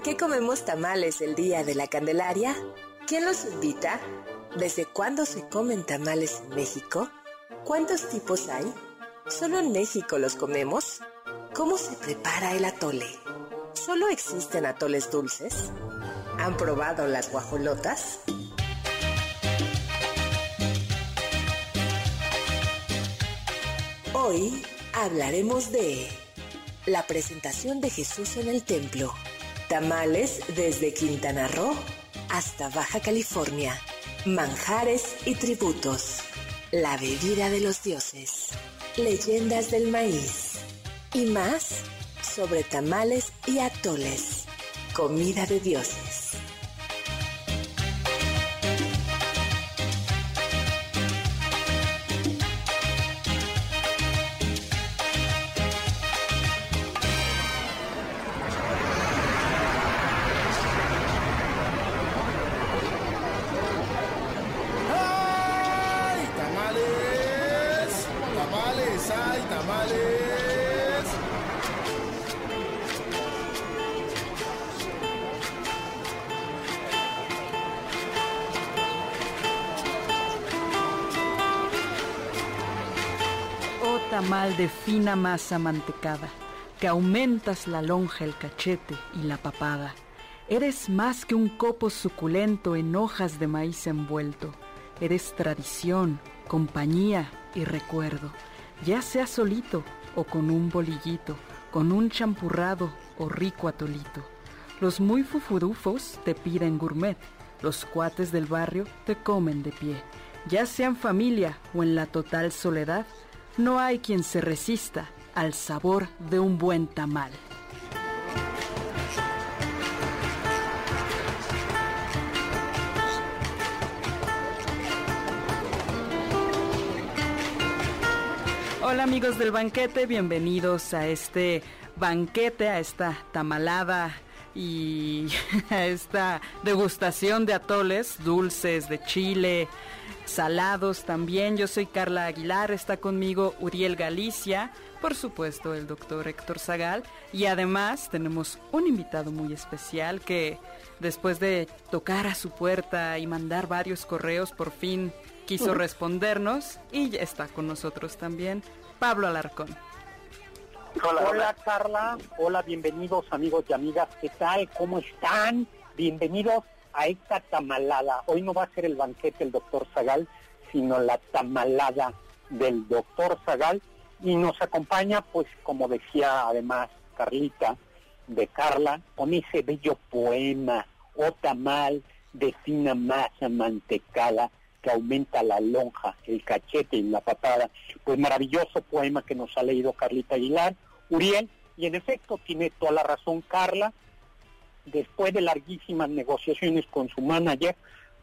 ¿Por qué comemos tamales el día de la Candelaria? ¿Quién los invita? ¿Desde cuándo se comen tamales en México? ¿Cuántos tipos hay? ¿Solo en México los comemos? ¿Cómo se prepara el atole? ¿Solo existen atoles dulces? ¿Han probado las guajolotas? Hoy hablaremos de la presentación de Jesús en el templo Tamales desde Quintana Roo hasta Baja California. Manjares y tributos. La bebida de los dioses. Leyendas del maíz. Y más sobre tamales y atoles. Comida de dioses. De fina masa mantecada, que aumentas la lonja, el cachete y la papada. Eres más que un copo suculento en hojas de maíz envuelto. Eres tradición, compañía y recuerdo, ya sea solito o con un bolillito, con un champurrado o rico atolito. Los muy fufurufos te piden gourmet, los cuates del barrio te comen de pie, ya sean familia o en la total soledad, no hay quien se resista al sabor de un buen tamal. Hola amigos del banquete, bienvenidos a este banquete, a esta tamalada y a esta degustación de atoles dulces de chile, salados también. Yo soy Carla Aguilar, está conmigo Uriel Galicia, por supuesto el doctor Héctor Zagal y además tenemos un invitado muy especial que después de tocar a su puerta y mandar varios correos por fin quiso respondernos y está con nosotros también Pablo Alarcón. Hola, hola Carla, hola, bienvenidos amigos y amigas, ¿qué tal? ¿Cómo están? Bienvenidos a esta tamalada. Hoy no va a ser el banquete el doctor Zagal, sino la tamalada del doctor Zagal. Y nos acompaña, pues como decía además Carlita, de Carla, con ese bello poema, o tamal de fina masa mantecada que aumenta la lonja, el cachete y la patada. Pues maravilloso poema que nos ha leído Carlita Aguilar, Uriel, y en efecto tiene toda la razón Carla, después de larguísimas negociaciones con su manager,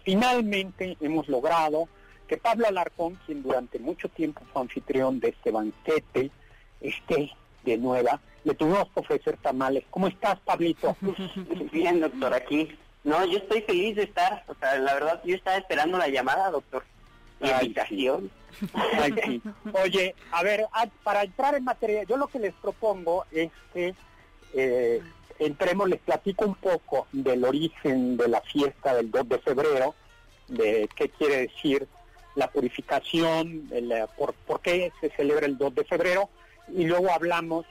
finalmente hemos logrado que Pablo Alarcón, quien durante mucho tiempo fue anfitrión de este banquete, esté de nueva. Le tuvimos que ofrecer tamales. ¿Cómo estás, Pablito? Bien, doctor, aquí. No, yo estoy feliz de estar. O sea, la verdad, yo estaba esperando la llamada, doctor. La invitación. Oye, a ver, para entrar en materia, yo lo que les propongo es que eh, entremos, les platico un poco del origen de la fiesta del 2 de febrero, de qué quiere decir la purificación, por, por qué se celebra el 2 de febrero, y luego hablamos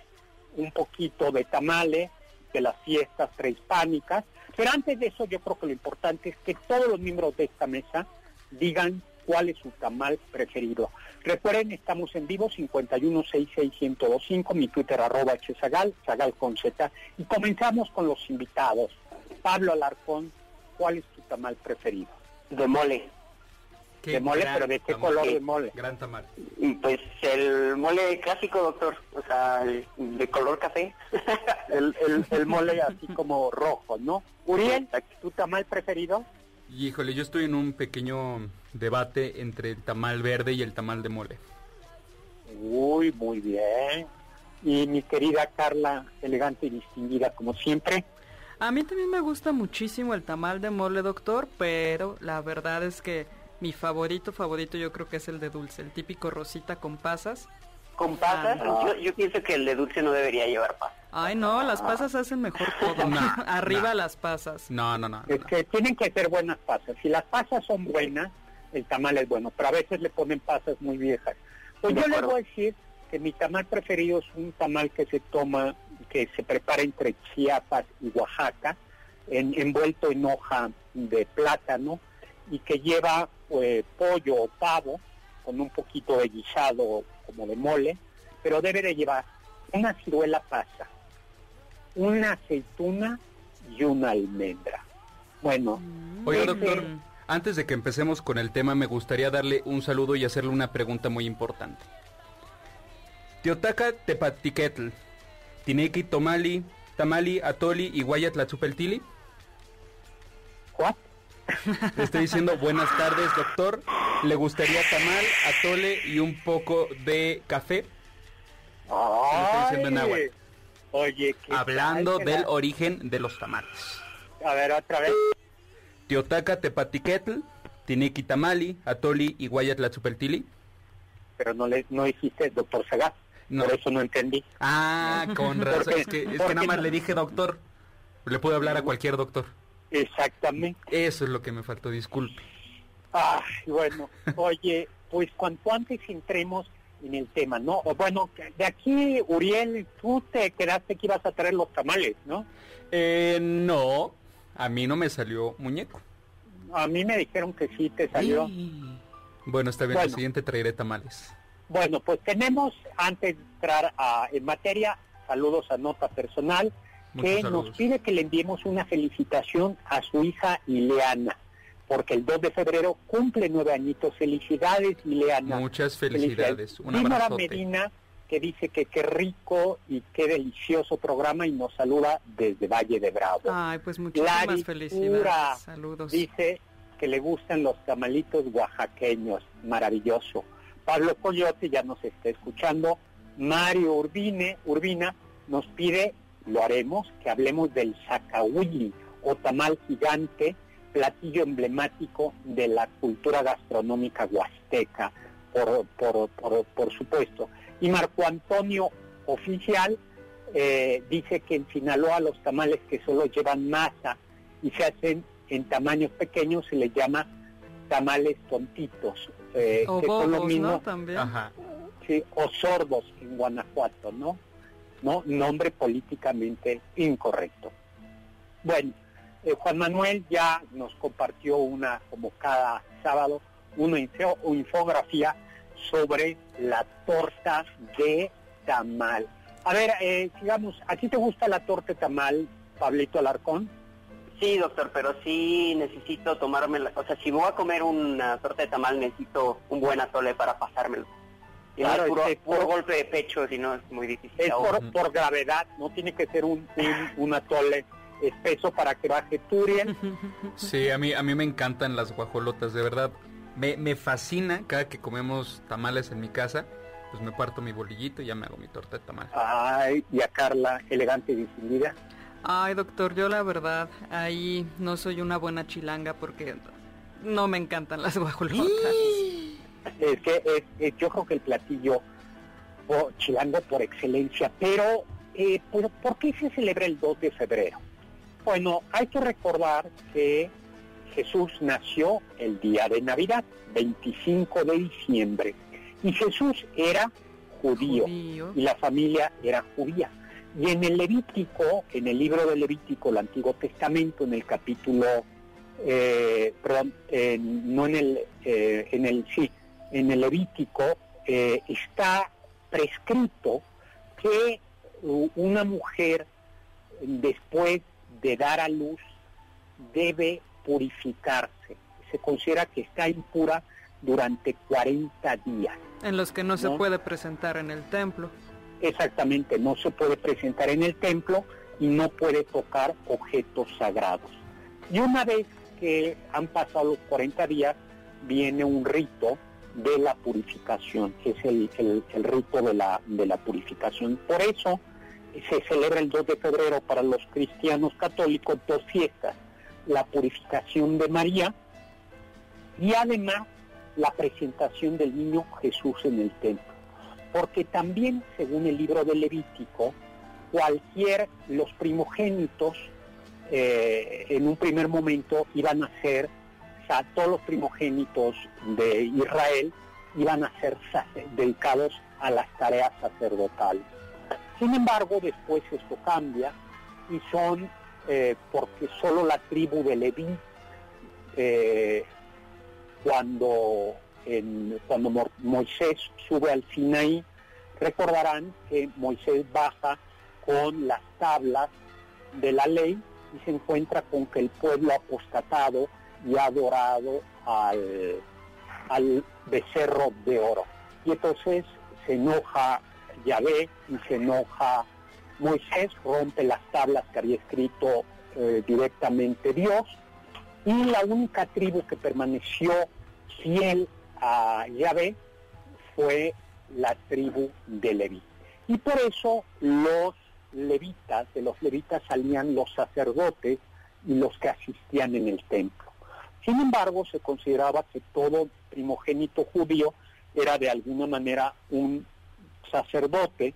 un poquito de tamales, de las fiestas prehispánicas, pero antes de eso yo creo que lo importante es que todos los miembros de esta mesa digan cuál es su tamal preferido. Recuerden, estamos en vivo 5166125, mi Twitter arroba hzagal, zagal con z, y comenzamos con los invitados. Pablo Alarcón, ¿cuál es tu tamal preferido? De mole. de mole, pero ¿de qué color de mole? Gran tamal. Pues el mole clásico, doctor, o sea, de color café. el, el, mole así como rojo, ¿no? Uriel, ¿tu tamal preferido? Híjole, yo estoy en un pequeño debate entre el tamal verde y el tamal de mole. Uy, muy bien. Y mi querida Carla, elegante y distinguida como siempre. A mí también me gusta muchísimo el tamal de mole, doctor, pero la verdad es que mi favorito, favorito yo creo que es el de dulce, el típico rosita con pasas. ¿Con pasas? Ah, yo, pienso que el de dulce no debería llevar pasas. Ay, no, las pasas hacen mejor todo. Arriba las pasas. No, no, no. Es que tienen que ser buenas pasas. Si las pasas son buenas, el tamal es bueno, pero a veces le ponen pasas muy viejas. Pues yo les voy a decir que mi tamal preferido es un tamal que se toma, que se prepara entre Chiapas y Oaxaca, envuelto en hoja de plátano y que lleva pues, pollo o pavo con un poquito de guisado como de mole, pero debe de llevar una ciruela pasa, una aceituna y una almendra. Bueno, oye doctor, antes de que empecemos con el tema me gustaría darle un saludo y hacerle una pregunta muy importante. Teotaka Tepatiquetl, Tineki Tomali, Tamali, Atoli y Guayat Latzupeltili. Le estoy diciendo buenas tardes, doctor. ¿Le gustaría tamal, atole y un poco de café? Ay, Oye, Hablando del origen de los tamales. A ver, otra vez. Teotaca Tepatiquetl, Tineki Tamali, Atoli y. Pero no le no dijiste doctor Sagat. Por eso no entendí. Ah, con razón. es que, es que nada más le dije doctor. Le puedo hablar a cualquier doctor. Exactamente. Eso es lo que me faltó, disculpe. Ay, bueno, oye, pues cuanto antes entremos en el tema, ¿no? Bueno, de aquí, Uriel, tú te quedaste que ibas a traer los tamales, ¿no? Eh, no, a mí no me salió muñeco. A mí me dijeron que sí te salió. Bueno, está bien, el siguiente traeré tamales. Bueno, pues tenemos, antes de entrar a, en materia, saludos a nota personal que nos pide que le enviemos una felicitación a su hija Ileana, porque el 2 de febrero cumple nueve añitos. Felicidades, Ileana. Muchas felicidades. Una Medina, que dice que qué rico y qué delicioso programa y nos saluda desde Valle de Bravo. Ay, pues muchísimas felicidades. Saludos. Dice que le gustan los tamalitos oaxaqueños. Maravilloso. Pablo Coyote ya nos está escuchando. Mario Urbine, Urbina nos pide lo haremos, que hablemos del zacahuili o tamal gigante, platillo emblemático de la cultura gastronómica huasteca, por, por, supuesto. Y Marco Antonio Oficial eh, dice que en Sinaloa los tamales que solo llevan masa y se hacen en tamaños pequeños se les llama tamales tontitos, eh, o que son lo También. Sí, o sordos en Guanajuato, ¿no? ¿No? Nombre políticamente incorrecto. Bueno, eh, Juan Manuel ya nos compartió una, como cada sábado, una infografía sobre la torta de tamal. A ver, eh, sigamos, ¿a ti te gusta la torta de tamal, Pablito Alarcón? Sí, doctor, pero sí necesito tomarme la... O sea, si voy a comer una torta de tamal, necesito un buen atole para pasármelo. Claro, es puro, golpe de pecho, si no es muy difícil. Es por, gravedad, no tiene que ser un, un, atole espeso para que baje Turiel. Sí, a mí, a mí me encantan las guajolotas, de verdad. Me, me fascina cada que comemos tamales en mi casa, pues me parto mi bolillito y ya me hago mi torta de tamal. Ay, y a Carla, elegante y distinguida. Ay, doctor, yo la verdad, ahí no soy una buena chilanga porque no me encantan las guajolotas es que es, yo creo que el platillo chilango por excelencia, pero eh, ¿por, qué se celebra el 2 de febrero? Bueno, hay que recordar que Jesús nació el día de Navidad, 25 de diciembre, y Jesús era judío, y la familia era judía. Y en el Levítico, en el libro de Levítico, el Antiguo Testamento, en el capítulo, eh, perdón, no en el, eh, en el, sí, en el Levítico eh, está prescrito que una mujer después de dar a luz debe purificarse. Se considera que está impura durante 40 días. En los que no, se puede presentar en el templo. Exactamente, no se puede presentar en el templo y no puede tocar objetos sagrados. Y una vez que han pasado los 40 días, viene un rito de la purificación, que es el, el, rito de la, de la purificación. Por eso se celebra el 2 de febrero para los cristianos católicos dos fiestas, la purificación de María y además la presentación del niño Jesús en el templo. Porque también, según el libro de Levítico, cualquier, los primogénitos eh, en un primer momento iban a ser, sea, todos los primogénitos de Israel iban a ser dedicados a las tareas sacerdotales. Sin embargo, después esto cambia y son, eh, porque solo la tribu de Leví, eh, cuando, cuando Moisés sube al Sinaí, recordarán que Moisés baja con las tablas de la ley y se encuentra con que el pueblo apostatado y ha adorado al, al becerro de oro. Y entonces se enoja Yahvé y se enoja Moisés, rompe las tablas que había escrito eh, directamente Dios, y la única tribu que permaneció fiel a Yahvé fue la tribu de Leví. Y por eso los levitas, de los levitas salían los sacerdotes y los que asistían en el templo. Sin embargo, se consideraba que todo primogénito judío era de alguna manera un sacerdote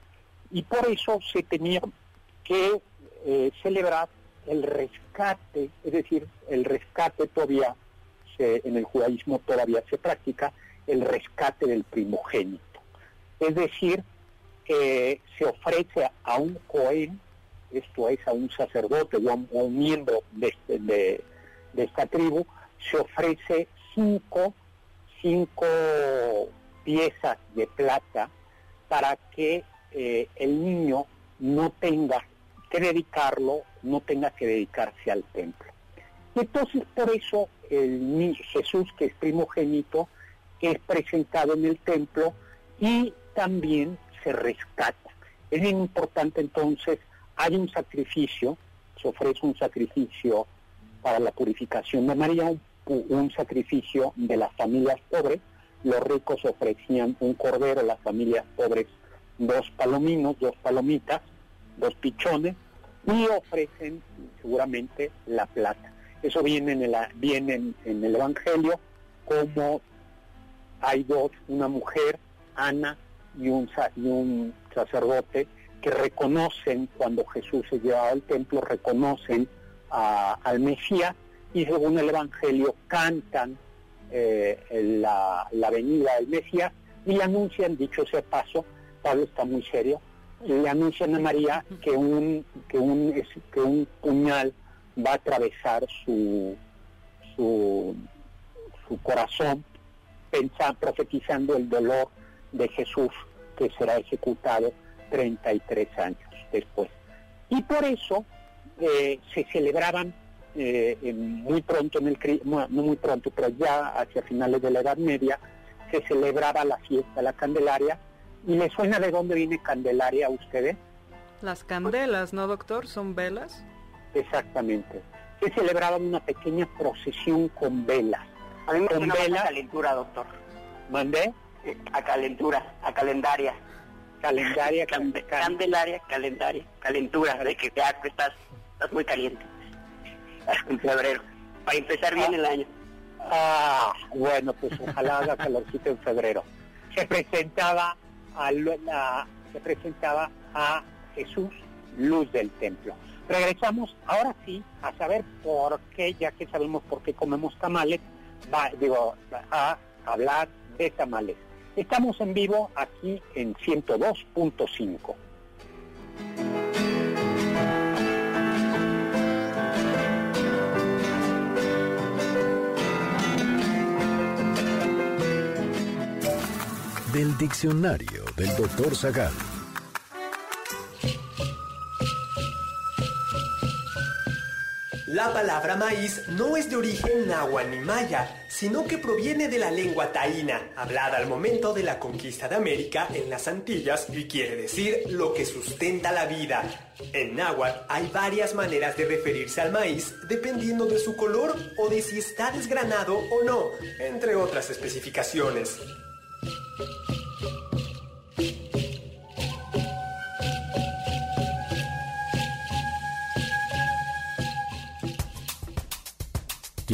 y por eso se tenía que eh, celebrar el rescate, es decir, el rescate todavía en el judaísmo todavía se practica, el rescate del primogénito. Es decir, se ofrece a un cohen, esto es a un sacerdote o a un, miembro este, de, esta tribu, se ofrece cinco, cinco piezas de plata para que eh, el niño no tenga que dedicarlo, no tenga que dedicarse al templo. Y entonces por eso el Jesús, que es primogénito, es presentado en el templo y también se rescata. Es bien importante entonces, hay un sacrificio, se ofrece un sacrificio para la purificación de María, sacrificio de las familias pobres, los ricos ofrecían un cordero, las familias pobres dos palominos, dos palomitas, dos pichones y ofrecen seguramente la plata. Eso viene en el, viene en, el Evangelio como hay dos, una mujer, Ana, y un, y un sacerdote que reconocen cuando Jesús se lleva al templo, reconocen al Mesías y según el Evangelio cantan eh, la, la, venida del Mesías y le anuncian, dicho sea paso, Pablo está muy serio, le anuncian a María que un, que un, que un puñal va a atravesar su, su, su corazón, pensando, profetizando el dolor de Jesús que será ejecutado 33 años después. Y por eso eh, se celebraban eh, muy pronto, en el, no muy pronto, pero ya hacia finales de la Edad Media, se celebraba la fiesta la Candelaria. ¿Y le suena de dónde viene Candelaria a ustedes? Las candelas, ¿no, doctor? ¿Son velas? Exactamente. Se celebraba una pequeña procesión con velas. A mí me con velas. calentura, doctor. ¿Mandé? Eh, a calentura, a calendaria. Calendaria, candelaria, calendaria, calentura, de que ya estás, estás muy caliente en febrero, para empezar bien el año. Ah, bueno, pues ojalá haga calorcito en febrero. Se presentaba a, la, se presentaba a Jesús, luz del templo. Regresamos ahora sí a saber por qué, ya que sabemos por qué comemos tamales, va, digo, a hablar de tamales. Estamos en vivo aquí en 102.5. del diccionario del doctor Zagal. La palabra maíz no es de origen náhuatl ni maya, sino que proviene de la lengua taína, hablada al momento de la conquista de América en las Antillas y quiere decir lo que sustenta la vida. En náhuatl hay varias maneras de referirse al maíz dependiendo de su color o de si está desgranado o no, entre otras especificaciones.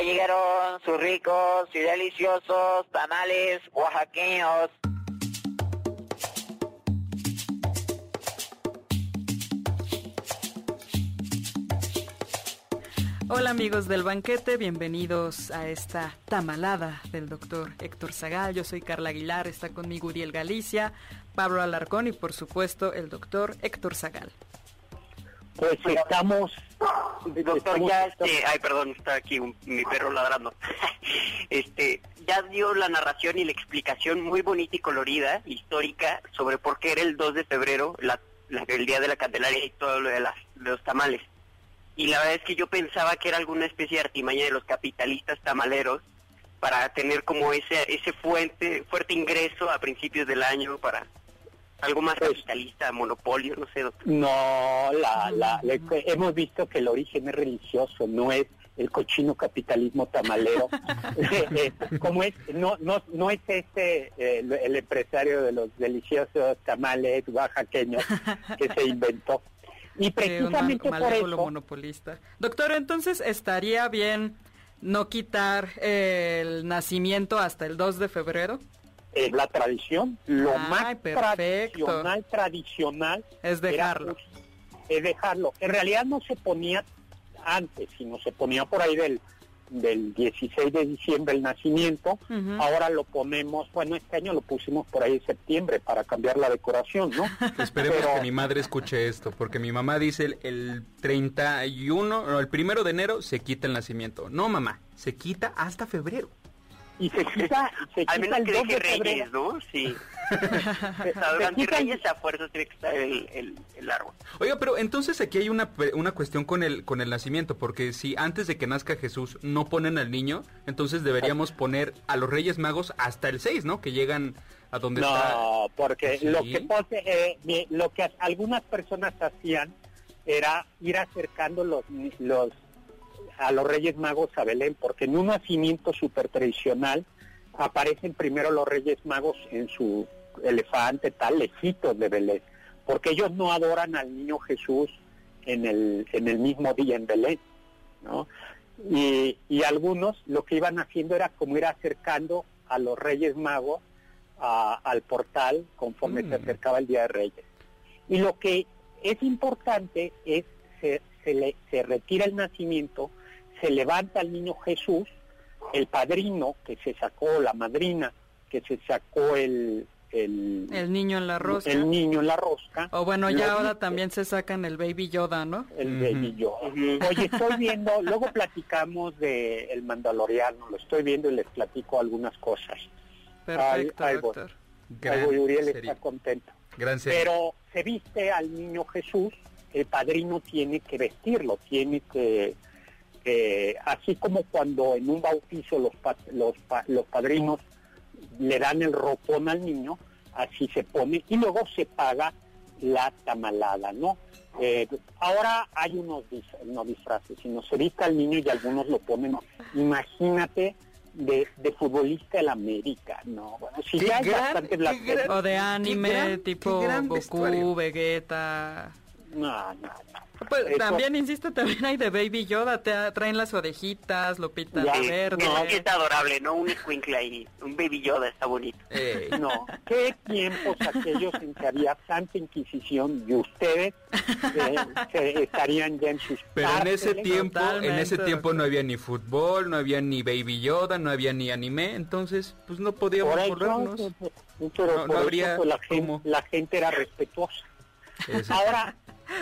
Ya llegaron sus ricos y deliciosos tamales oaxaqueños. Hola amigos del banquete, bienvenidos a esta tamalada del doctor Héctor Zagal. Yo soy Carla Aguilar, está conmigo Uriel Galicia, Pablo Alarcón y por supuesto el doctor Héctor Zagal. Pues estamos... Doctor, ya este... Ay, perdón, está aquí mi perro ladrando. este, ya dio la narración y la explicación muy bonita y colorida, histórica, sobre por qué era el 2 de febrero, el día de la Candelaria y todo lo de, las, de los tamales. Y la verdad es que yo pensaba que era alguna especie de artimaña de los capitalistas tamaleros para tener como ese ese fuente fuerte ingreso a principios del año para algo más pues, capitalista, monopolio, no sé. No, la, la, hemos visto que el origen es religioso, no es el cochino capitalismo tamalero. Eh, como es, no, no, no es este eh, el empresario de los deliciosos tamales oaxaqueños que se inventó. Y precisamente por eso... monopolista. Doctor, entonces estaría bien no quitar el nacimiento hasta el 2 de febrero es la tradición. Lo más tradicional, tradicional es dejarlo. es dejarlo. En realidad no se ponía antes, sino se ponía por ahí del, del 16 de diciembre el nacimiento. Ahora lo ponemos, bueno, este año lo pusimos por ahí en septiembre para cambiar la decoración, ¿no? Esperemos que mi madre escuche esto, porque mi mamá dice el, el 31, no, el primero de enero se quita el nacimiento. No, mamá, se quita hasta febrero y se quita, se quita Al menos el que 2 deje de Reyes, febrero. ¿no? Sí. Durante Reyes a fuerza tiene que estar el, el, el, árbol. Oiga, pero entonces aquí hay una, una cuestión con el, con el nacimiento, porque si antes de que nazca Jesús no ponen al niño, entonces deberíamos poner a los Reyes Magos hasta el 6, ¿no? Que llegan a donde no, está... No, porque ¿Sí? lo que pose, eh, lo que algunas personas hacían era ir acercando los, los a los Reyes Magos a Belén, porque en un nacimiento súper tradicional aparecen primero los Reyes Magos en su elefante, tal, lejitos de Belén, porque ellos no adoran al niño Jesús en el, en el mismo día en Belén, ¿no? Y, y algunos lo que iban haciendo era como ir acercando a los Reyes Magos a, al portal conforme mm. se acercaba el Día de Reyes. Y lo que es importante es se, se, le, se retira el nacimiento se levanta el niño Jesús, el padrino que se sacó, la madrina que se sacó el, el, el niño en la rosca. El niño en la rosca. O bueno, ya ahora también se sacan el Baby Yoda, ¿no? El uh -huh. Baby Yoda. Uh -huh. Oye, estoy viendo, luego platicamos de El Mandaloriano, lo estoy viendo y les platico algunas cosas. Perfecto, doctor. Gran ay, Uriel serie. está contento. Gran serie. Pero se viste al niño Jesús, el padrino tiene que vestirlo, tiene que eh, así como cuando en un bautizo los, pa los, pa los padrinos le dan el ropón al niño, así se pone y luego se paga la tamalada, ¿no? Eh, ahora hay unos no disfraces, sino se vista al niño y algunos lo ponen, imagínate, de, de futbolista del América, ¿no? Bueno, si ya gran, bastante gran, O de anime, gran, tipo Goku, Vegeta. No, no, Pues también, insisto, también hay de Baby Yoda, te traen las orejitas, lo pintan de verde. No, que está adorable, ¿no? Un escuincle ahí, un Baby Yoda está bonito. No, qué tiempos aquellos en que había tanta inquisición y ustedes eh, estarían ya en sus Pero en ese tiempo, en ese tiempo no había ni fútbol, no había ni Baby Yoda, no había ni anime, entonces pues no podíamos corrernos. Pero no, habría pues, la, gente, la gente era respetuosa. Ahora,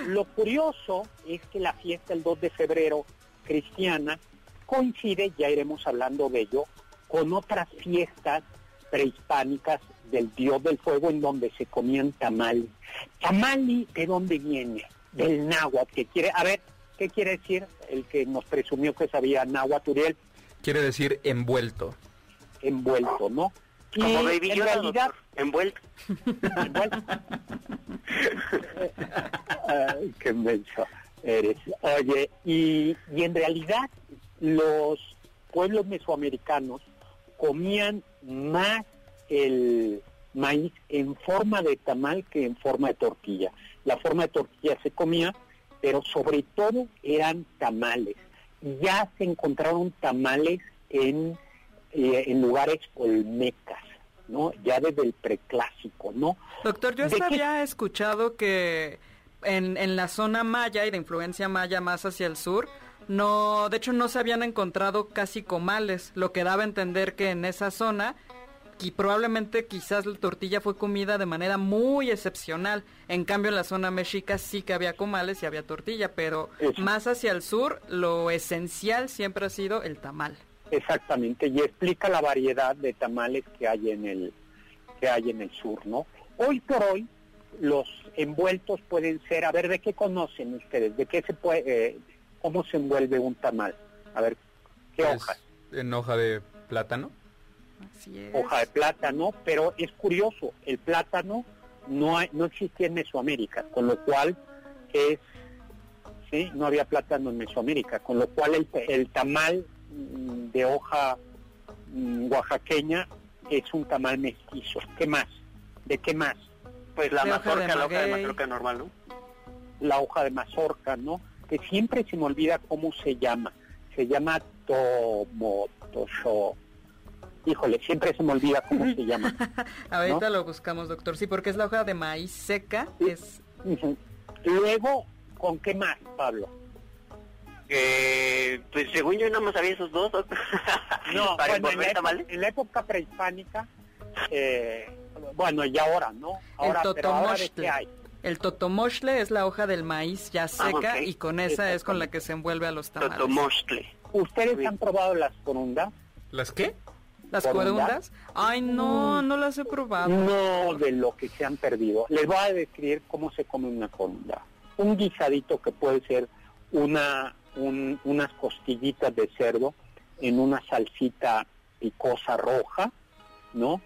lo curioso es que la fiesta el 2 de febrero cristiana coincide, ya iremos hablando de ello, con otras fiestas prehispánicas del dios del fuego en donde se comían tamali. Tamali, ¿de dónde viene? Del náhuatl, que quiere, a ver, ¿qué quiere decir el que nos presumió que sabía náhuatl, Uriel? Quiere decir envuelto. Envuelto, ¿no? Como Baby en realidad, envuelto. qué menso eres. Oye, y, y en realidad los pueblos mesoamericanos comían más el maíz en forma de tamal que en forma de tortilla. La forma de tortilla se comía, pero sobre todo eran tamales. Ya se encontraron tamales en, eh, en lugares olmecas. ¿no? Ya desde el preclásico, ¿no? Doctor, yo había escuchado que en, en la zona maya y de influencia maya más hacia el sur, no, de hecho no se habían encontrado casi comales, lo que daba a entender que en esa zona y probablemente quizás la tortilla fue comida de manera muy excepcional. En cambio en la zona mexica sí que había comales y había tortilla, pero más hacia el sur lo esencial siempre ha sido el tamal. Exactamente, y explica la variedad de tamales que hay en el que hay en el sur, ¿no? Hoy por hoy los envueltos pueden ser, a ver, ¿de qué conocen ustedes? ¿De qué se puede, eh, cómo se envuelve un tamal? A ver, ¿qué hoja? En hoja de plátano. Así es. Hoja de plátano, pero es curioso, el plátano no hay, no existía en Mesoamérica, con lo cual es, sí, no había plátano en Mesoamérica, con lo cual el, el tamal de hoja mm, oaxaqueña es un tamal mestizo. ¿Qué más? ¿De qué más? Pues la mazorca, la hoja de mazorca normal, ¿no? La hoja de mazorca, ¿no? Que siempre se me olvida cómo se llama. Se llama tomotosho. Híjole, siempre se me olvida cómo se llama. Ahorita lo buscamos, doctor. Sí, porque es la hoja de maíz seca. Es... Luego, ¿con qué más, Pablo? Eh, pues según yo no más sabía esos dos. no, bueno, en, la época, prehispánica, eh, bueno, y ahora, ¿no? Ahora, el totomostle. hay? El totomostle es la hoja del maíz ya ah, seca y con esa es con la que se envuelve a los tamales. Totomostle. ¿Ustedes han probado las corundas? ¿Las qué? ¿Las corundas? Ay, no, mm. no las he probado. No, de lo que se han perdido. Les voy a describir cómo se come una corunda. Un guisadito que puede ser una unas costillitas de cerdo en una salsita picosa roja, ¿no?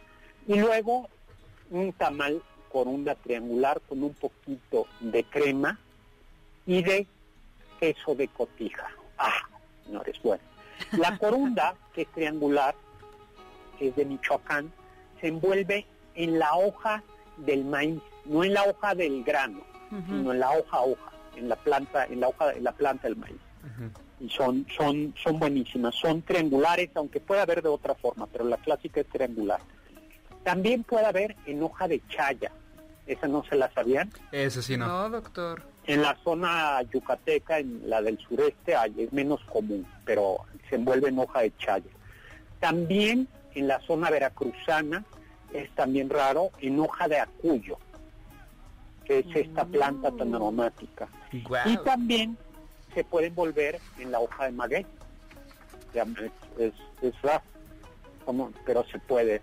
Y luego un tamal corunda triangular con un poquito de crema y de queso de cotija. Ah, no es bueno. La corunda, que es triangular, que es de Michoacán, se envuelve en la hoja del maíz, no en la hoja del grano, sino en la hoja hoja, en la planta, en la hoja, en la planta del maíz y son, son, son buenísimas. Son triangulares, aunque puede haber de otra forma, pero la clásica es triangular. También puede haber en hoja de chaya. ¿Esa no se la sabían? Esa sí no. No, doctor. En la zona yucateca, en la del sureste, hay, es menos común, pero se envuelve en hoja de chaya. También en la zona veracruzana es también raro en hoja de acuyo, que es esta planta tan aromática. Y también se puede envolver en la hoja de maguey. es, es, pero se puede.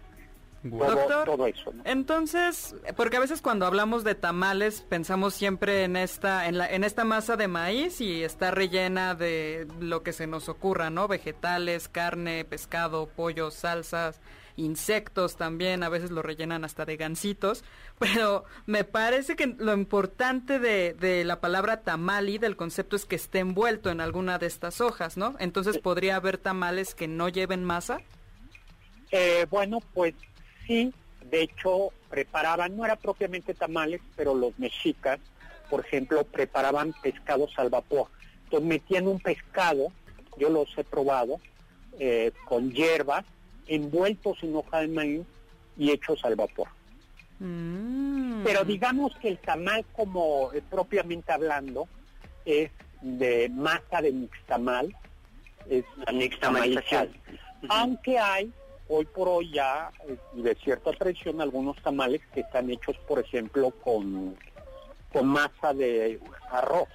Todo, eso. Entonces, porque a veces cuando hablamos de tamales pensamos siempre en esta en, la, en esta masa de maíz y está rellena de lo que se nos ocurra, ¿no? Vegetales, carne, pescado, pollo, salsas, insectos también, a veces lo rellenan hasta de gansitos, pero me parece que lo importante de, de la palabra tamali, del concepto, es que esté envuelto en alguna de estas hojas, ¿no? Entonces, ¿podría haber tamales que no lleven masa? Eh, bueno, pues sí, de hecho preparaban, no era propiamente tamales, pero los mexicas por ejemplo, preparaban pescados al vapor. Entonces metían un pescado, yo los he probado, eh, con hierbas, envueltos en hoja de maíz y hechos al vapor. Mm. Pero digamos que el tamal, como eh, propiamente hablando, es de masa de mixtamal, es La nixtamalización. aunque hay hoy por hoy ya eh, de cierta tradición algunos tamales que están hechos, por ejemplo, con, con masa de arroz.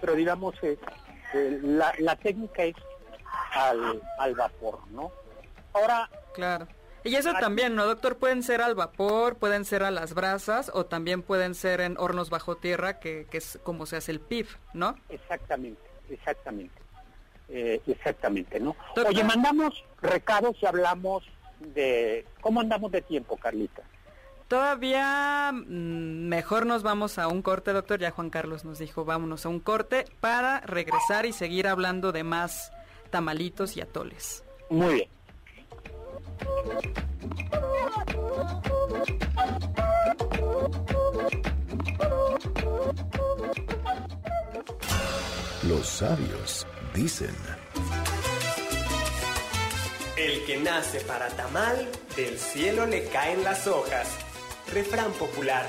Pero digamos, eh, eh, la, la técnica es al, al vapor, ¿no? Ahora, Claro. Y eso también, ¿no, doctor? Pueden ser al vapor, pueden ser a las brasas o también pueden ser en hornos bajo tierra, que, que es como se hace el PIF, ¿no? exactamente, exactamente. Eh, exactamente, ¿no? Doctor. Oye, mandamos recados y hablamos de... ¿Cómo andamos de tiempo, Carlita? Todavía mm, mejor nos vamos a un corte, doctor. Ya Juan Carlos nos dijo, vámonos a un corte para regresar y seguir hablando de más tamalitos y atoles. Muy bien. Los sabios dicen, El que nace para tamal, del cielo le caen las hojas. Refrán popular.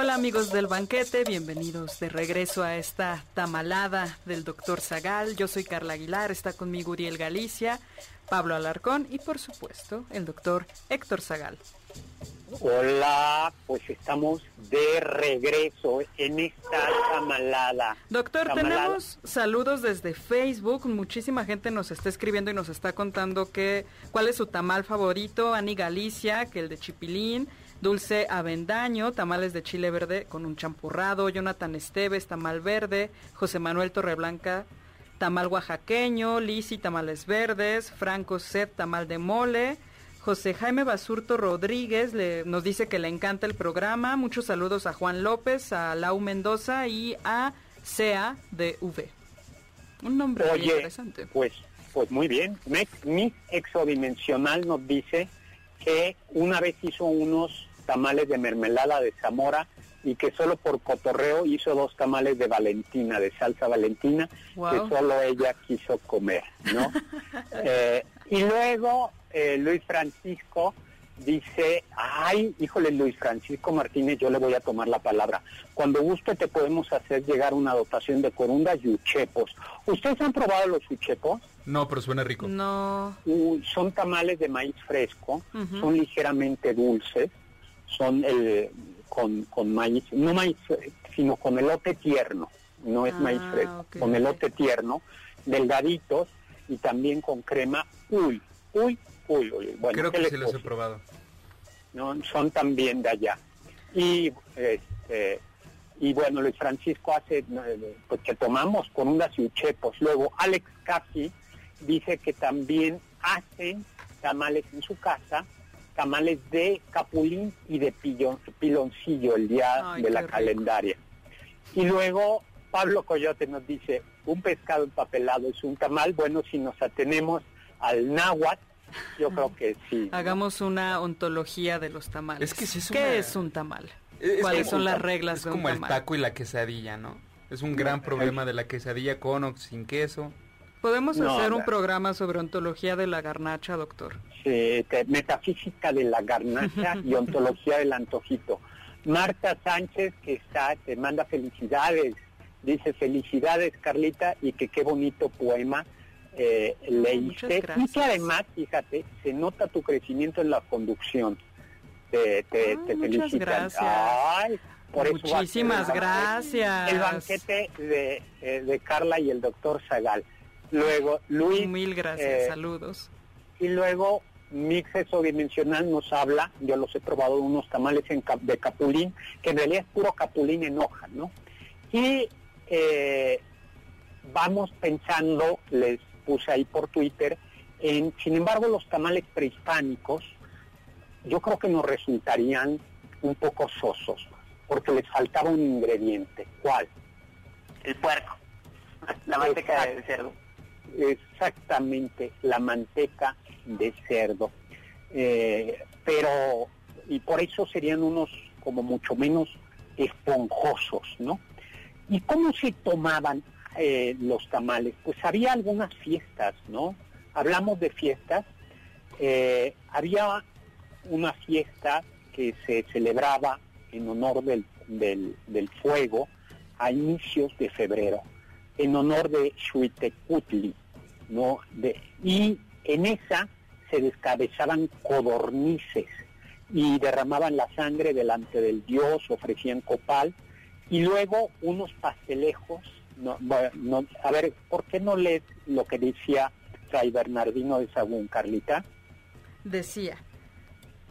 Hola amigos del banquete, bienvenidos de regreso a esta tamalada del doctor Zagal. Yo soy Carla Aguilar, está conmigo Uriel Galicia, Pablo Alarcón y por supuesto el doctor Héctor Zagal. Hola, pues estamos de regreso en esta tamalada. Doctor, Tamalada. tenemos saludos desde Facebook. Muchísima gente nos está escribiendo y nos está contando que cuál es su tamal favorito. Ani Galicia, que el de Chipilín. Dulce Avendaño, tamales de chile verde con un champurrado. Jonathan Esteves, tamal verde. José Manuel Torreblanca, tamal oaxaqueño. Lisi, tamales verdes. Franco Sep, tamal de mole. José Jaime Basurto Rodríguez le, nos dice que le encanta el programa. Muchos saludos a Juan López, a Lau Mendoza y a Sea de V. Un nombre muy interesante. pues, pues muy bien. Me- Mi exodimensional nos dice que una vez hizo unos tamales de mermelada de Zamora y que solo por cotorreo hizo dos tamales de Valentina, de salsa Valentina, Wow. que solo ella quiso comer, ¿no? Eh, y luego eh, Luis Francisco dice, ay, híjole Luis Francisco Martínez, yo le voy a tomar la palabra. Cuando guste te podemos hacer llegar una dotación de corundas y uchepos. ¿Ustedes han probado los uchepos? No, pero suena rico. No. Uh, son tamales de maíz fresco, son ligeramente dulces, son eh, con, con maíz, no maíz, eh, sino con elote tierno, no es Ah, maíz fresco, ok, con elote tierno, delgaditos y también con crema, uy, uy, uy, uy. Bueno, Creo ¿qué que sí los he probado. ¿no? son también de allá. Y este, y bueno, Luis Francisco hace eh, pues que tomamos con unas uchepos. Luego Alex Casi dice que también hacen tamales en su casa, tamales de capulín y de pillon- piloncillo el día Ay, de la rico. calendaria. Y luego Pablo Coyote nos dice, un pescado empapelado es un tamal, bueno, si nos atenemos al náhuatl, yo creo que sí. Hagamos una ontología de los tamales. Es que es ¿Qué una- es un tamal? Es ¿Cuáles son las reglas Es de un como el tamal? taco y la quesadilla, ¿no? Es un gran problema de la quesadilla con o sin queso. Podemos No, hacer un programa sobre ontología de la garnacha, doctor. Sí, te- metafísica de la garnacha y ontología del antojito. Marta Sánchez, que está, te manda felicidades. Dice felicidades, Carlita, y que qué bonito poema eh, leíste. Y que además, fíjate, se nota tu crecimiento en la conducción. Te, te, Ay, te muchas gracias. Ay, Muchísimas gracias. El banquete de, eh, de, Carla y el doctor Zagal. Luego, Luis. Mil gracias, eh, saludos. Y luego, Mix Dimensional nos habla, yo los he probado, unos tamales de capulín, que en realidad es puro capulín en hoja, ¿no? Y eh, vamos pensando, les puse ahí por Twitter, en, sin embargo, los tamales prehispánicos, yo creo que nos resultarían un poco sosos, porque les faltaba un ingrediente. ¿Cuál? El puerco, la manteca de cerdo. Exactamente, la manteca de cerdo. Eh, pero, y por eso serían unos como mucho menos esponjosos, ¿no? ¿Y cómo se tomaban eh, los tamales? Pues había algunas fiestas, ¿no? Hablamos de fiestas. Eh, había una fiesta que se celebraba en honor del, del, fuego a inicios de febrero, en honor de Xuitecutli, ¿no? De, y en esa se descabezaban codornices y derramaban la sangre delante del dios, ofrecían copal y luego unos pastelejos. No, a ver, ¿por qué no lees lo que decía Fray Bernardino de Sagún, Carlita? Decía,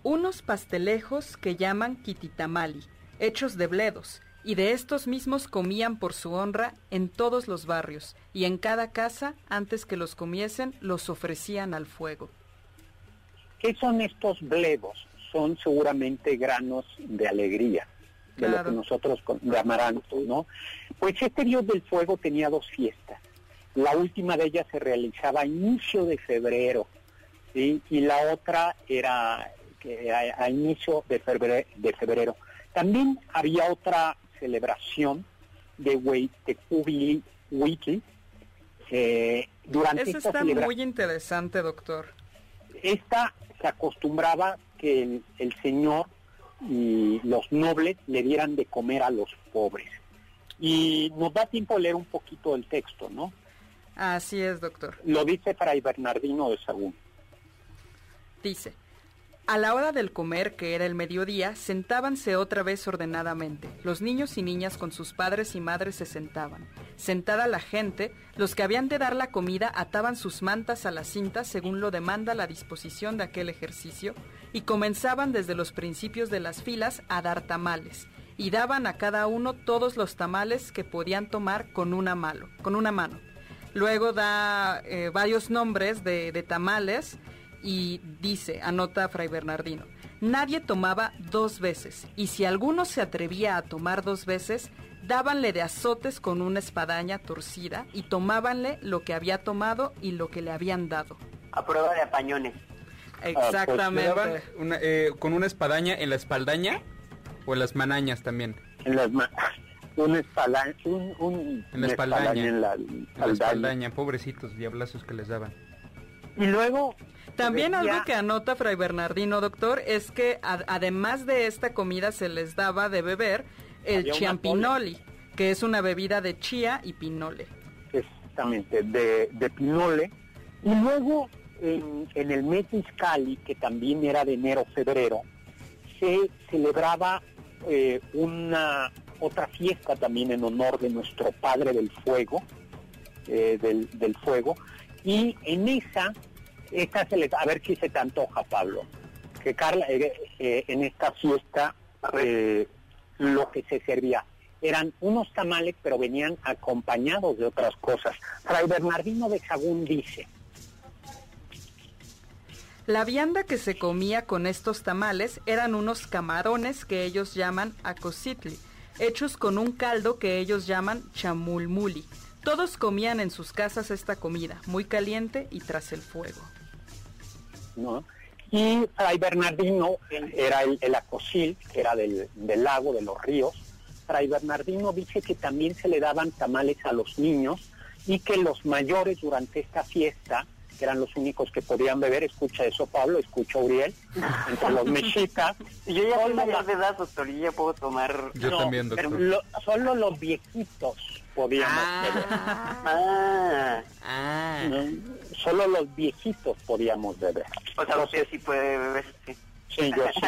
unos pastelejos que llaman kititamali, hechos de bledos, y de estos mismos comían por su honra en todos los barrios, y en cada casa, antes que los comiesen, los ofrecían al fuego. ¿Qué son estos bledos? Son seguramente granos de alegría, de lo que nosotros llamarán, ¿no? Pues este dios del fuego tenía dos fiestas. La última de ellas se realizaba a inicio de febrero, y la otra era que a, inicio de febrero, de febrero. También había otra celebración de Huitecubili Wiki. Eh, durante Eso está muy interesante, doctor. Esta se acostumbraba que el, el señor y los nobles le dieran de comer a los pobres. Y nos da tiempo leer un poquito el texto, ¿no? Así es, doctor. Lo dice Fray Bernardino de Sagún. Dice, a la hora del comer, que era el mediodía, sentábanse otra vez ordenadamente. Los niños y niñas con sus padres y madres se sentaban. Sentada la gente, los que habían de dar la comida ataban sus mantas a la cinta según lo demanda la disposición de aquel ejercicio y comenzaban desde los principios de las filas a dar tamales y daban a cada uno todos los tamales que podían tomar con una mano. Con una mano. Luego da eh, varios nombres de tamales y dice, anota Fray Bernardino, nadie tomaba dos veces, y si alguno se atrevía a tomar dos veces, dábanle de azotes con una espadaña torcida y tomábanle lo que había tomado y lo que le habían dado. A prueba de apañones. Exactamente. Eh, ¿Con una espadaña en la espaldaña o en las manañas también? En las una espadaña, en la espaldaña, en la, espaldaña, pobrecitos diablazos que les daban. Y luego también algo que anota Fray Bernardino, doctor, es que además de esta comida se les daba de beber el chiampinoli, que es una bebida de chía y pinole. Exactamente, de, pinole. Y luego en, el mes Iscali, que también era de enero-febrero, se celebraba eh, una otra fiesta también en honor de nuestro Padre del Fuego, eh, del, del Fuego, y en esa esta a ver si se te antoja, Pablo. Que Carla, eh, eh, en esta fiesta, eh, lo que se servía eran unos tamales, pero venían acompañados de otras cosas. Fray Bernardino de Sagún dice. La vianda que se comía con estos tamales eran unos camarones que ellos llaman acositli, hechos con un caldo que ellos llaman chamulmuli. Todos comían en sus casas esta comida, muy caliente y tras el fuego. Y Fray Bernardino era el, el acosil, que era del, lago, de los ríos. Fray Bernardino dice que también se le daban tamales a los niños y que los mayores durante esta fiesta, que eran los únicos que podían beber, escucha eso Pablo, escucha Uriel, entre los mexicas. yo ya soy mayor de edad, doctor, y ya puedo tomar... Yo también, doctor. solo los viejitos podíamos beber. Ah, ah. Solo los viejitos podíamos beber. O sea, usted sí puede beber, sí. Sí, yo sí.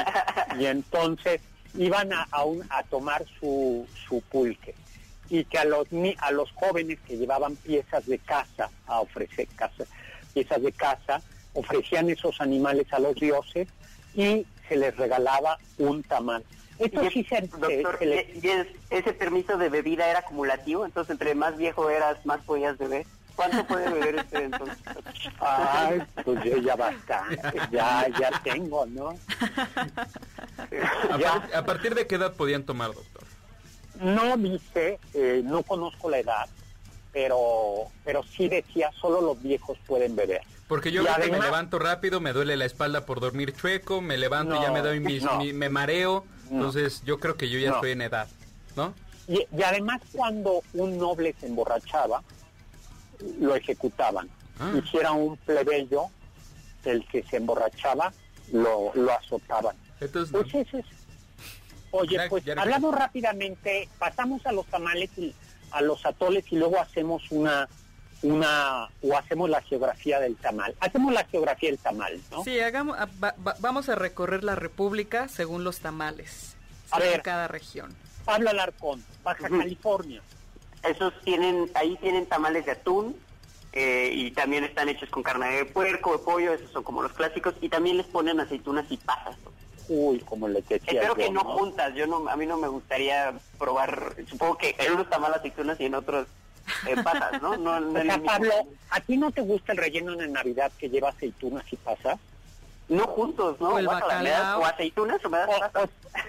Y entonces, iban a, a, tomar su, su pulque y que a los, a los jóvenes que llevaban piezas de casa a ofrecer casa, piezas de casa, ofrecían esos animales a los dioses y se les regalaba un tamal. Esto sí se, doctor, ese permiso de bebida era acumulativo? Entonces, entre más viejo eras, más podías beber. ¿Cuánto puede beber usted entonces? Ay, pues yo ya bastante, ya, ya tengo, ¿no? ¿A, partir de qué edad podían tomar, doctor? No dice, eh, no conozco la edad, pero, pero sí decía, solo los viejos pueden beber. Porque yo me levanto rápido, me duele la espalda por dormir chueco, me levanto y ya me doy mis, me mareo, entonces yo creo que yo ya estoy en edad, ¿no? Y, y, además cuando un noble se emborrachaba, lo ejecutaban. Ah. Hiciera un plebeyo, el que se emborrachaba, lo, lo azotaban. Entonces, pues Oye, pues hablamos rápidamente, pasamos a los tamales y a los atoles y luego hacemos una una o hacemos la geografía del tamal. Hacemos la geografía del tamal, ¿no? Sí, hagamos, ah, vamos a recorrer la República según los tamales. A ver, cada región. Pablo Alarcón, Baja California. Esos tienen, ahí tienen tamales de atún eh, y también están hechos con carne de puerco, de pollo, esos son como los clásicos y también les ponen aceitunas y pasas. Uy, como le decía Espero que no, juntas, yo no, a mí no me gustaría probar, supongo que en unos tamales aceitunas y en otros eh, pasas, ¿no? no, o sea, Pablo, ¿a ti no te gusta el relleno de Navidad que lleva aceitunas y pasas? No juntos, ¿no? O, o aceitunas o me das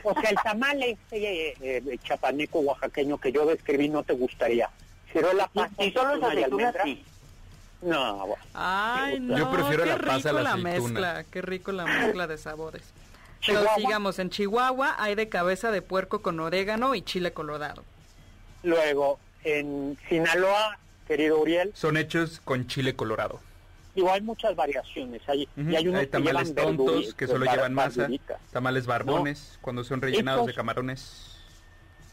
o, sea, el tamal este eh, chapaneco oaxaqueño que yo describí no te gustaría. Pero la pasa y, solo las aceitunas sí. No, Ay, no, yo prefiero la pasa a la, la mezcla, qué rico la mezcla de sabores. Pero sigamos, en Chihuahua hay de cabeza de puerco con orégano y chile colorado. Luego, en Sinaloa, querido Uriel. Son hechos con chile colorado. Igual hay muchas variaciones. Hay, y hay unos tamales tontos que solo llevan masa, tamales barbones cuando son rellenados de camarones.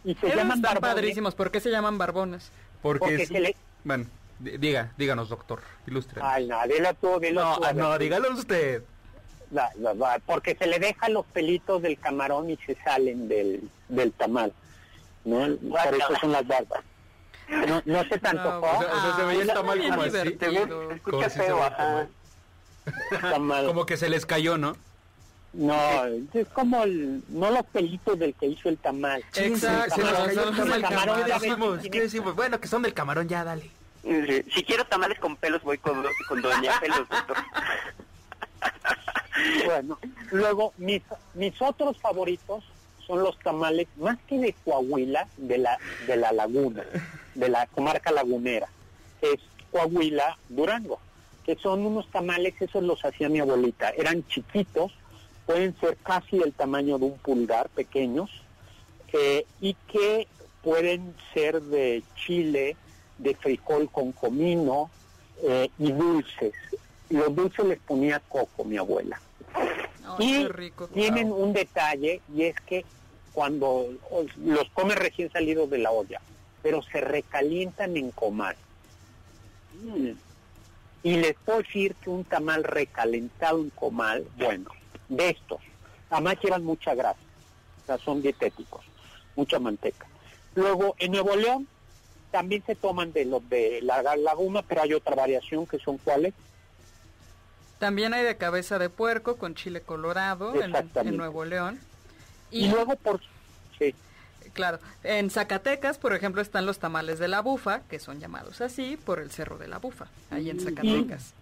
Y se llaman están padrísimos. ¿Por qué se llaman barbones? Porque, bueno, diga, díganos, doctor, ilustre. Ay, no, dilo tú, dilo no, tú, no, dígalo usted. porque se le dejan los pelitos del camarón y se salen del, del tamal. ¿no? Por eso son las barbas. No, no se te antojó. o, sea, se veía el tamal como así. Te escucha feo, ajá. Como que se les cayó, ¿no? No, es como el, no los pelitos del que hizo el tamal. Exacto. ¿Qué decimos? ¿Qué decimos? Bueno, que son del camarón, ya, dale. Si quiero tamales con pelos, voy con, con Doña Pelos, doctor. bueno, luego, mis, mis otros favoritos son los tamales, más que de Coahuila, de la, de la laguna, de la comarca lagunera, es Coahuila, Durango, que son unos tamales, esos los hacía mi abuelita, eran chiquitos, pueden ser casi del tamaño de un pulgar, pequeños, eh, y que pueden ser de chile, de frijol con comino eh, y dulces. Los dulces les ponía coco mi abuela. y tienen un detalle y es que cuando los come recién salidos de la olla, pero se recalientan en comal. Mm. Y les puedo decir que un tamal recalentado en comal, bueno, de estos, además llevan mucha grasa, o sea, son dietéticos, mucha manteca. Luego, en Nuevo León también se toman de los de la laguna, pero hay otra variación que son cuáles. También hay de cabeza de puerco con chile colorado en Nuevo León. Y, luego por... Sí. Claro, en Zacatecas, por ejemplo, están los tamales de la bufa, que son llamados así por el Cerro de la Bufa, ahí en Zacatecas.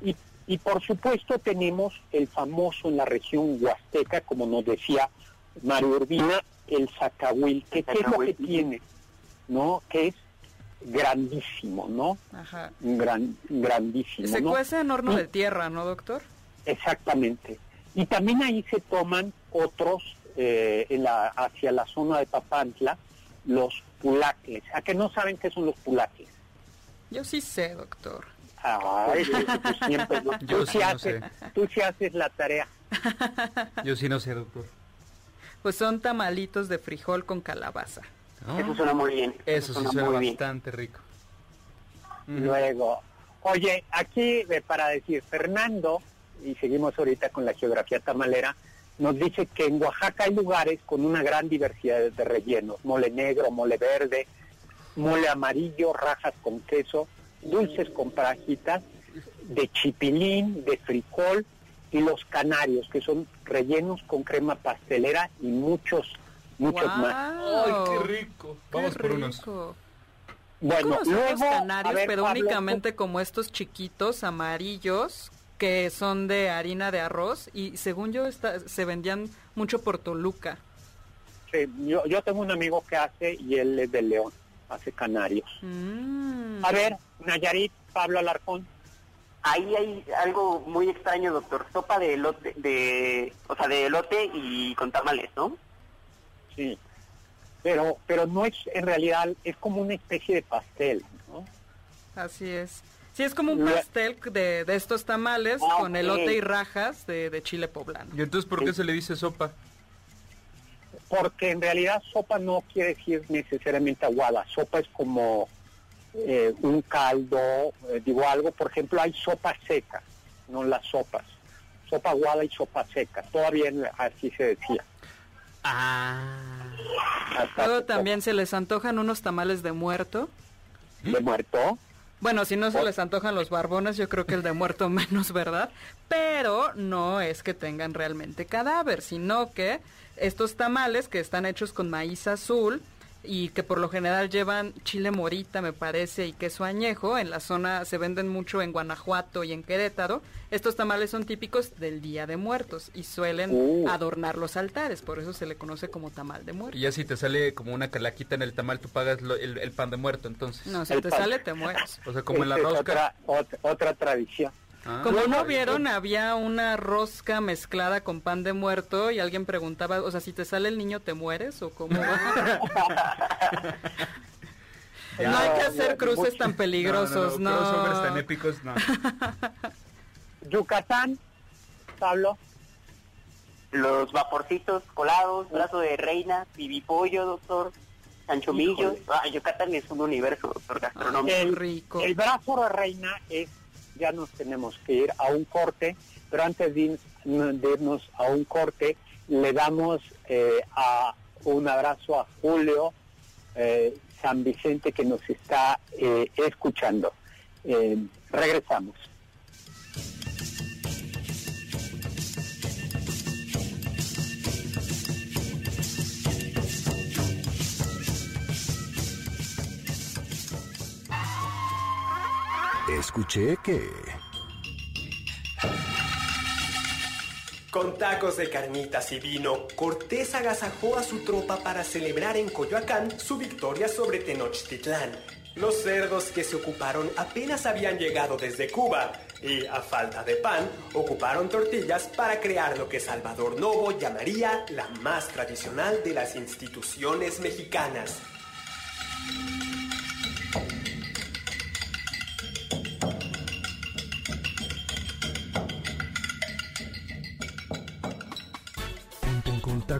Y, y, por supuesto tenemos el famoso en la región huasteca, como nos decía Mario Urbina, el zacahuil, que ¿qué es lo que tiene? ¿No? Que es grandísimo, ¿no? Ajá. Gran, grandísimo. Se cuece en horno de tierra, ¿no, doctor? Exactamente. Y también ahí se toman otros eh, en la, hacia la zona de Papantla los pulacles. ¿A que no saben qué son los pulacles? Yo sí sé, doctor. Ay, tú siempre, tú, sí haces, tú sí haces la tarea. Yo sí no sé, doctor. Pues son tamalitos de frijol con calabaza. Eso suena muy bien. Eso, sí suena bastante rico. Luego, oye, aquí para decir, Fernando, y seguimos ahorita con la geografía tamalera, nos dice que en Oaxaca hay lugares con una gran diversidad de rellenos, mole negro, mole verde, mole amarillo, rajas con queso, dulces con parajitas, de chipilín, de frijol y los canarios, que son rellenos con crema pastelera y muchos, muchos más. ¡Ay, qué rico! Vamos por unos. Bueno, luego, los canarios, pero únicamente como estos chiquitos amarillos que son de harina de arroz y según yo se vendían mucho por Toluca. Sí, yo, yo tengo un amigo que hace y él es de León, hace canarios. Mm. A ver, Nayarit, Pablo Alarcón. Ahí hay algo muy extraño, doctor. Sopa de elote, de, o sea, de elote y con tamales, ¿no? Sí, pero, pero no es, en realidad, es como una especie de pastel, ¿no? Así es. Sí, es como un pastel de, de estos tamales ah, con elote y rajas de, de, chile poblano. ¿Y entonces por qué se le dice sopa? Porque en realidad sopa no quiere decir necesariamente aguada. Sopa es como eh, un caldo, eh, digo algo, por ejemplo, hay sopa seca, no las sopas. Sopa aguada y sopa seca. Todavía así se decía. Ah. Luego también se les antojan unos tamales de muerto. ¿De muerto? Bueno, si no se les antojan los barbones, yo creo que el de muerto menos, ¿verdad? Pero no es que tengan realmente cadáver, sino que estos tamales que están hechos con maíz azul, y que por lo general llevan chile morita, me parece, y queso añejo. En la zona se venden mucho en Guanajuato y en Querétaro. Estos tamales son típicos del Día de Muertos y suelen uh. adornar los altares, por eso se le conoce como tamal de muerto. Y ya si te sale como una calaquita en el tamal, tú pagas el, pan de muerto, entonces. No, si te sale, te mueres. O sea, como en la rosca. otra, otra tradición. Ah. Como no vieron, había una rosca mezclada con pan de muerto y alguien preguntaba, o sea, si te sale el niño, ¿te mueres o cómo va? no hay que hacer cruces tan peligrosos, no. no, no. tan épicos, no. Yucatán, Pablo. Los vaporcitos colados, brazo de reina, pibipollo, doctor, anchomillos. Ah, Yucatán es un universo, doctor, gastronómico. El, rico. El brazo de reina es ya nos tenemos que ir a un corte, pero antes de, irnos a un corte, le damos eh, un abrazo a Julio eh, San Vicente que nos está eh, escuchando. regresamos. Escuché que... Con tacos de carnitas y vino, Cortés agasajó a su tropa para celebrar en Coyoacán su victoria sobre Tenochtitlán. Los cerdos que se ocuparon apenas habían llegado desde Cuba y, a falta de pan, ocuparon tortillas para crear lo que Salvador Novo llamaría la más tradicional de las instituciones mexicanas.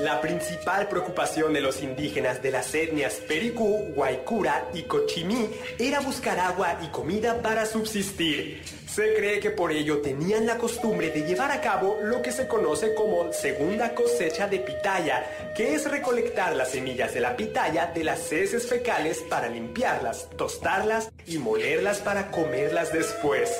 La principal preocupación de los indígenas de las etnias Pericú, Guaycura y Cochimí era buscar agua y comida para subsistir. Se cree que por ello tenían la costumbre de llevar a cabo lo que se conoce como segunda cosecha de pitaya, que es recolectar las semillas de la pitaya de las heces fecales para limpiarlas, tostarlas y molerlas para comerlas después.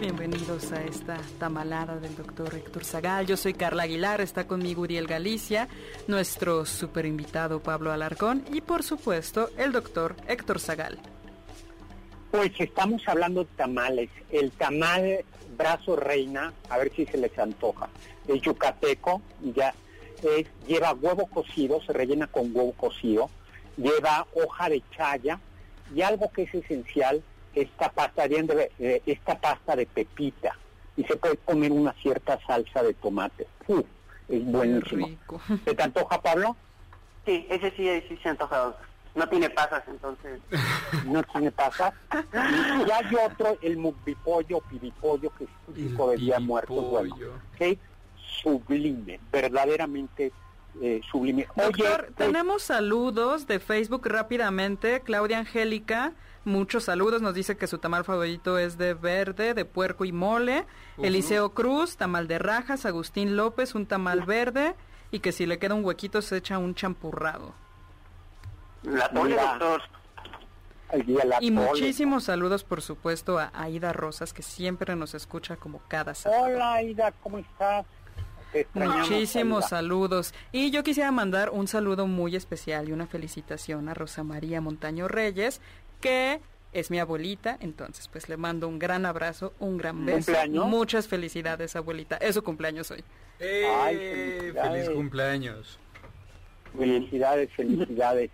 Bienvenidos a esta tamalada del doctor Héctor Zagal. Yo soy Carla Aguilar, está conmigo Uriel Galicia, nuestro super invitado Pablo Alarcón y por supuesto el doctor Héctor Zagal. Pues estamos hablando de tamales. El tamal brazo reina, a ver si se les antoja. Es yucateco, ya lleva huevo cocido, se rellena con huevo cocido, lleva hoja de chaya y algo que es esencial, esta pasta de, eh, esta pasta de pepita y se puede poner una cierta salsa de tomate. es buenísimo. ¿Se te antoja, Pablo? Sí, ese sí, sí se antoja. No tiene pasas, entonces. No tiene pasas. Y hay otro, el mukbipollo, pibipollo, que es típico de Día Muerto. es sublime, verdaderamente eh, sublime. Doctor, pues, tenemos saludos de Facebook rápidamente. Claudia Angélica, muchos saludos. Nos dice que su tamal favorito es de verde, de puerco y mole. Eliseo Cruz, tamal de rajas. Agustín López, un tamal verde. Y que si le queda un huequito se echa un champurrado. La doctor. Y muchísimos saludos, por supuesto, a Aida Rosas, que siempre nos escucha como cada sábado. Hola, Aida, ¿cómo estás? Muchísimos saludos. Y yo quisiera mandar un saludo muy especial y una felicitación a Rosa María Montaño Reyes, que es mi abuelita, entonces pues le mando un gran abrazo, un gran beso. Muchas felicidades, abuelita. Es su cumpleaños hoy. ¡Eh! ¡Feliz cumpleaños! Felicidades, felicidades.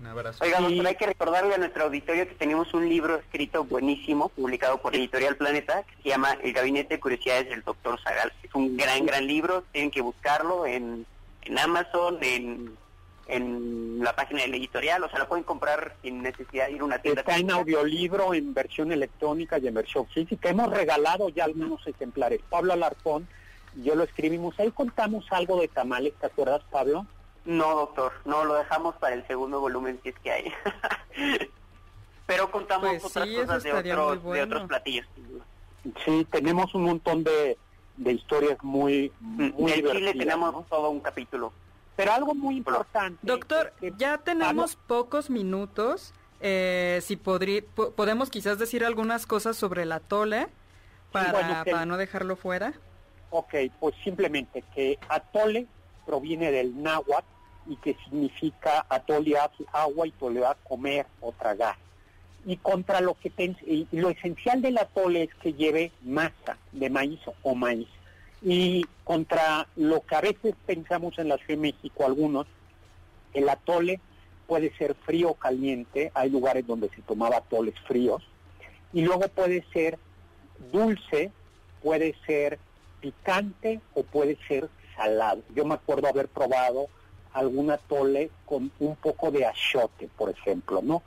Un abrazo. Oiga, hay que recordarle a nuestro auditorio que tenemos un libro escrito buenísimo, publicado por Editorial Planeta, que se llama El Gabinete de Curiosidades del Doctor Zagal. Es un gran, gran libro, tienen que buscarlo en, en Amazon, en, en la página del editorial, o sea, lo pueden comprar sin necesidad de ir a una tienda. Está en audiolibro, en versión electrónica y en versión física. Hemos regalado ya algunos ejemplares. Pablo Alarcón, yo lo escribimos. Ahí contamos algo de tamales, ¿te acuerdas, Pablo? No, doctor, no, lo dejamos para el segundo volumen si es que hay. Pero contamos pues otras cosas de otros, de otros platillos. Sí, tenemos un montón de, de historias muy, mm, muy En Chile tenemos todo un capítulo. Pero algo muy importante. Doctor, ya tenemos pocos minutos. Eh, si podemos quizás decir algunas cosas sobre el atole para, para no dejarlo fuera. Ok, pues simplemente que atole proviene del náhuatl y que significa atole agua y tole a comer o tragar. Y contra lo que y lo esencial del atole es que lleve masa de maíz o maíz. Y contra lo que a veces pensamos en la Ciudad de México algunos, el atole puede ser frío o caliente, hay lugares donde se tomaba atoles fríos, y luego puede ser dulce, puede ser picante o puede ser salado. Yo me acuerdo haber probado algún atole con un poco de achote, por ejemplo, ¿no?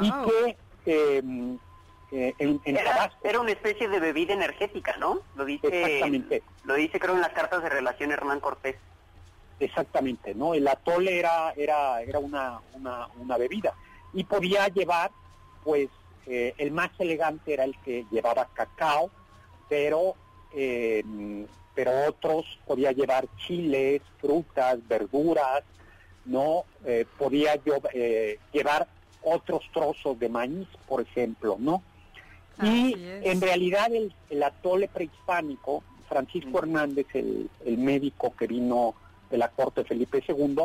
Y que em, eh, en, era, una especie de bebida energética, ¿no? Lo dice, Exactamente. Lo dice creo en las cartas de relación Hernán Cortés. Exactamente, ¿no? El atole era, era, era una, una, una bebida y podía llevar, pues, eh, el más elegante era el que llevaba cacao, pero eh, pero otros podía llevar chiles, frutas, verduras, ¿no? Eh, podía yo, eh, llevar otros trozos de maíz, por ejemplo, ¿no? y en realidad el, atole prehispánico, Francisco Hernández, el, médico que vino de la corte Felipe II,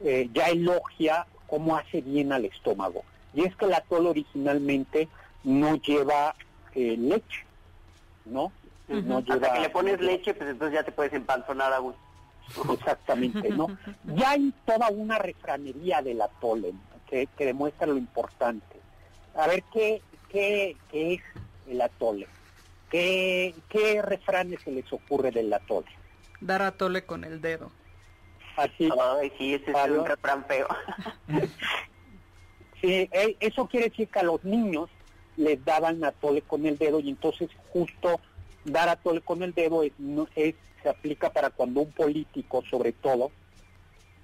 eh, ya elogia cómo hace bien al estómago. Y es que el atole originalmente no lleva leche, ¿no? Hasta que le pones leche, pues entonces ya te puedes empanzonar a gusto. Exactamente, ¿no? ya hay toda una refranería del atole que, que demuestra lo importante. A ver, ¿qué, qué, qué es el atole? ¿Qué, ¿Qué refranes se les ocurre del atole? Dar atole con el dedo. Así. Ay, sí, ese es un refrán feo. sí, e, eso quiere decir que a los niños les daban atole con el dedo y entonces justo dar a todo con el dedo es, es, se aplica para cuando un político, sobre todo,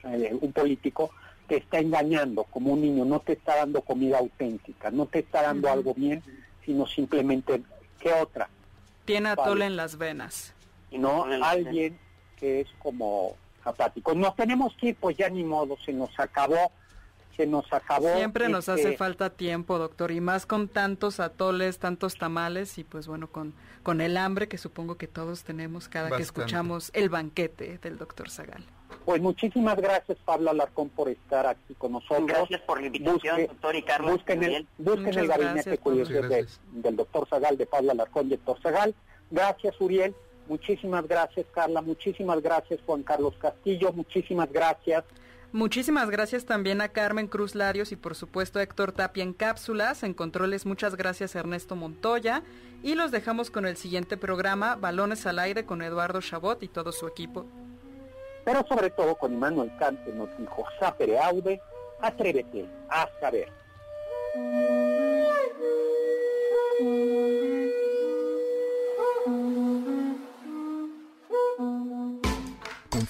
eh, un político, te está engañando como un niño, no te está dando comida auténtica, no te está dando algo bien, sino simplemente, ¿qué otra? Tiene atole en las venas. Y no alguien que es como apático. Nos tenemos que ir, pues ya ni modo, se nos acabó se nos acabó. Siempre nos hace este, falta tiempo, doctor, y más con tantos atoles, tantos tamales y pues bueno, con, con el hambre que supongo que todos tenemos cada que escuchamos el banquete del doctor Zagal. Pues muchísimas gracias, Pablo Alarcón, por estar aquí con nosotros. Gracias por la invitación, doctor y Carlos. Busquen el, busquen el gabinete curioso del doctor Zagal, de Pablo Alarcón y doctor Zagal. Gracias, Uriel. Muchísimas gracias, Carla. Muchísimas gracias, Juan Carlos Castillo. Muchísimas gracias. Muchísimas gracias también a Carmen Cruz Larios y por supuesto a Héctor Tapia en cápsulas. En controles, muchas gracias a Ernesto Montoya. Y los dejamos con el siguiente programa, Balones al Aire, con Eduardo Chabot y todo su equipo. Pero sobre todo con Immanuel Cante nos dijo, sapere aude, atrévete a saber.